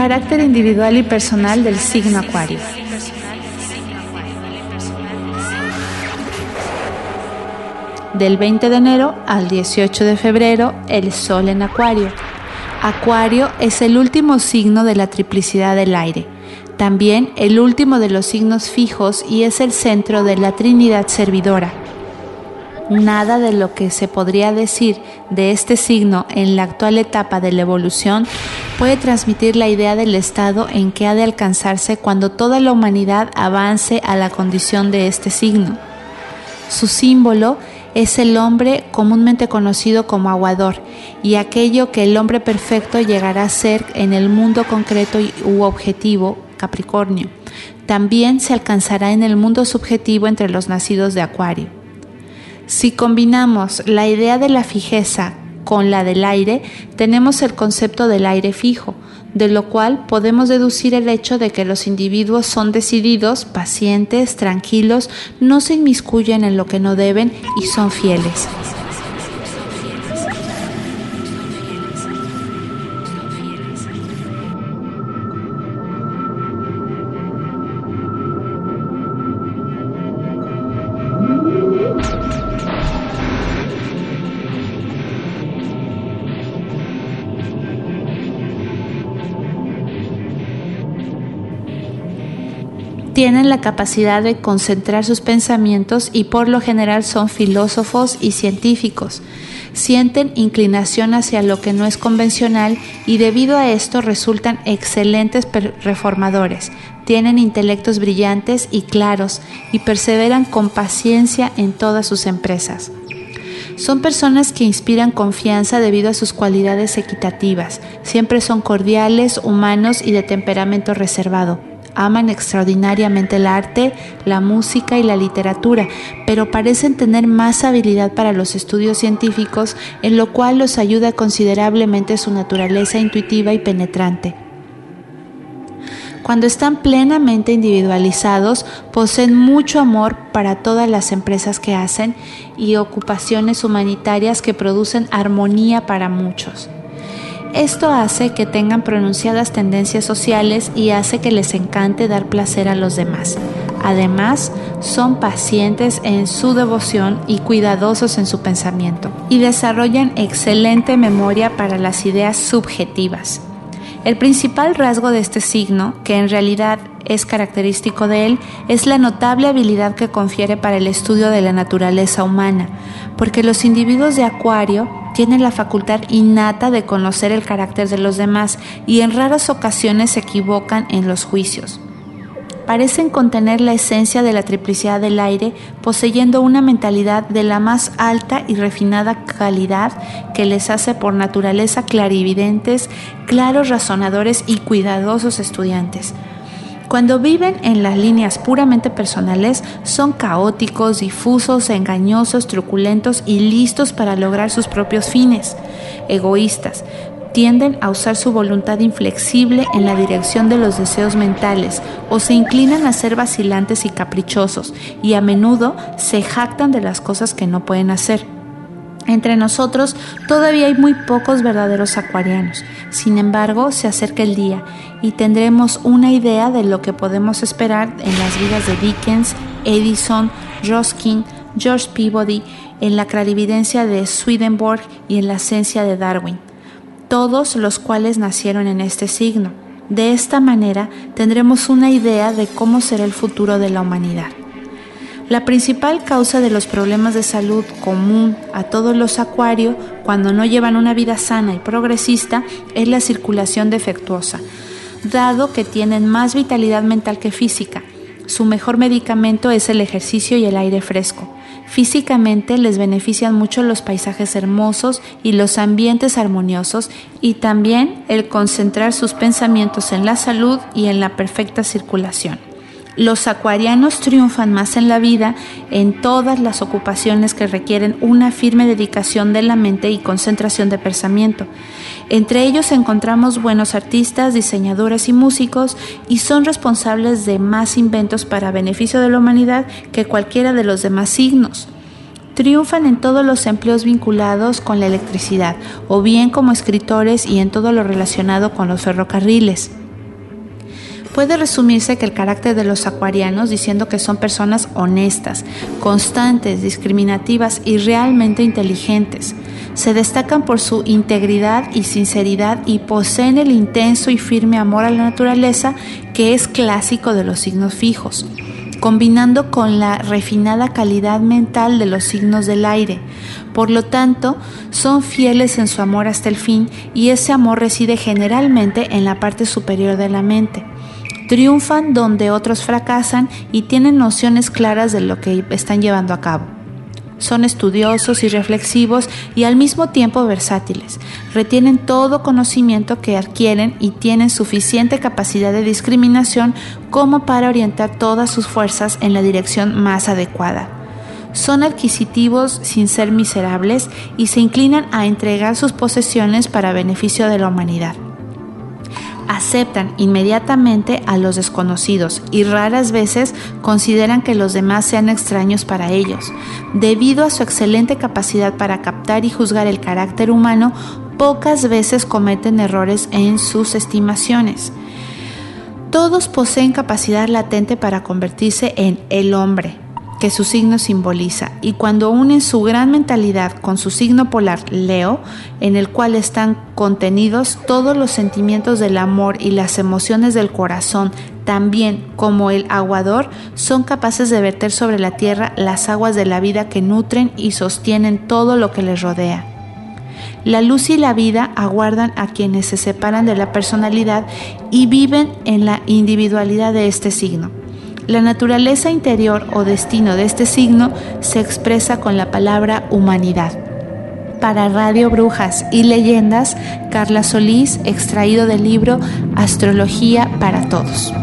Carácter individual y personal del signo Acuario. Del 20 de enero al 18 de febrero, el Sol en Acuario. Acuario es el último signo de la triplicidad del aire, también el último de los signos fijos y es el centro de la Trinidad servidora. Nada de lo que se podría decir de este signo en la actual etapa de la evolución puede transmitir la idea del estado en que ha de alcanzarse cuando toda la humanidad avance a la condición de este signo. Su símbolo es el hombre comúnmente conocido como aguador y aquello que el hombre perfecto llegará a ser en el mundo concreto u objetivo Capricornio. También se alcanzará en el mundo subjetivo entre los nacidos de Acuario. Si combinamos la idea de la fijeza con la del aire, tenemos el concepto del aire fijo, de lo cual podemos deducir el hecho de que los individuos son decididos, pacientes, tranquilos, no se inmiscuyen en lo que no deben y son fieles. Tienen la capacidad de concentrar sus pensamientos y por lo general son filósofos y científicos. Sienten inclinación hacia lo que no es convencional y debido a esto resultan excelentes reformadores. Tienen intelectos brillantes y claros y perseveran con paciencia en todas sus empresas. Son personas que inspiran confianza debido a sus cualidades equitativas. Siempre son cordiales, humanos y de temperamento reservado aman extraordinariamente el arte, la música y la literatura, pero parecen tener más habilidad para los estudios científicos, en lo cual los ayuda considerablemente su naturaleza intuitiva y penetrante. Cuando están plenamente individualizados, poseen mucho amor para todas las empresas que hacen y ocupaciones humanitarias que producen armonía para muchos. Esto hace que tengan pronunciadas tendencias sociales y hace que les encante dar placer a los demás. Además, son pacientes en su devoción y cuidadosos en su pensamiento y desarrollan excelente memoria para las ideas subjetivas. El principal rasgo de este signo, que en realidad es característico de él, es la notable habilidad que confiere para el estudio de la naturaleza humana, porque los individuos de Acuario tienen la facultad innata de conocer el carácter de los demás y en raras ocasiones se equivocan en los juicios. Parecen contener la esencia de la triplicidad del aire, poseyendo una mentalidad de la más alta y refinada calidad que les hace por naturaleza clarividentes, claros razonadores y cuidadosos estudiantes. Cuando viven en las líneas puramente personales, son caóticos, difusos, engañosos, truculentos y listos para lograr sus propios fines. Egoístas, tienden a usar su voluntad inflexible en la dirección de los deseos mentales o se inclinan a ser vacilantes y caprichosos y a menudo se jactan de las cosas que no pueden hacer. Entre nosotros todavía hay muy pocos verdaderos acuarianos. Sin embargo, se acerca el día y tendremos una idea de lo que podemos esperar en las vidas de Dickens, Edison, Ruskin, George Peabody, en la clarividencia de Swedenborg y en la esencia de Darwin, todos los cuales nacieron en este signo. De esta manera tendremos una idea de cómo será el futuro de la humanidad. La principal causa de los problemas de salud común a todos los acuarios cuando no llevan una vida sana y progresista es la circulación defectuosa, dado que tienen más vitalidad mental que física. Su mejor medicamento es el ejercicio y el aire fresco. Físicamente les benefician mucho los paisajes hermosos y los ambientes armoniosos y también el concentrar sus pensamientos en la salud y en la perfecta circulación. Los acuarianos triunfan más en la vida en todas las ocupaciones que requieren una firme dedicación de la mente y concentración de pensamiento. Entre ellos encontramos buenos artistas, diseñadores y músicos y son responsables de más inventos para beneficio de la humanidad que cualquiera de los demás signos. Triunfan en todos los empleos vinculados con la electricidad o bien como escritores y en todo lo relacionado con los ferrocarriles. Puede resumirse que el carácter de los acuarianos diciendo que son personas honestas, constantes, discriminativas y realmente inteligentes. Se destacan por su integridad y sinceridad y poseen el intenso y firme amor a la naturaleza que es clásico de los signos fijos combinando con la refinada calidad mental de los signos del aire. Por lo tanto, son fieles en su amor hasta el fin y ese amor reside generalmente en la parte superior de la mente. Triunfan donde otros fracasan y tienen nociones claras de lo que están llevando a cabo. Son estudiosos y reflexivos y al mismo tiempo versátiles. Retienen todo conocimiento que adquieren y tienen suficiente capacidad de discriminación como para orientar todas sus fuerzas en la dirección más adecuada. Son adquisitivos sin ser miserables y se inclinan a entregar sus posesiones para beneficio de la humanidad aceptan inmediatamente a los desconocidos y raras veces consideran que los demás sean extraños para ellos. Debido a su excelente capacidad para captar y juzgar el carácter humano, pocas veces cometen errores en sus estimaciones. Todos poseen capacidad latente para convertirse en el hombre, que su signo simboliza, y cuando unen su gran mentalidad con su signo polar Leo, en el cual están contenidos todos los sentimientos del amor y las emociones del corazón, también como el aguador, son capaces de verter sobre la tierra las aguas de la vida que nutren y sostienen todo lo que les rodea. La luz y la vida aguardan a quienes se separan de la personalidad y viven en la individualidad de este signo. La naturaleza interior o destino de este signo se expresa con la palabra humanidad. Para Radio Brujas y Leyendas, Carla Solís, extraído del libro Astrología para Todos.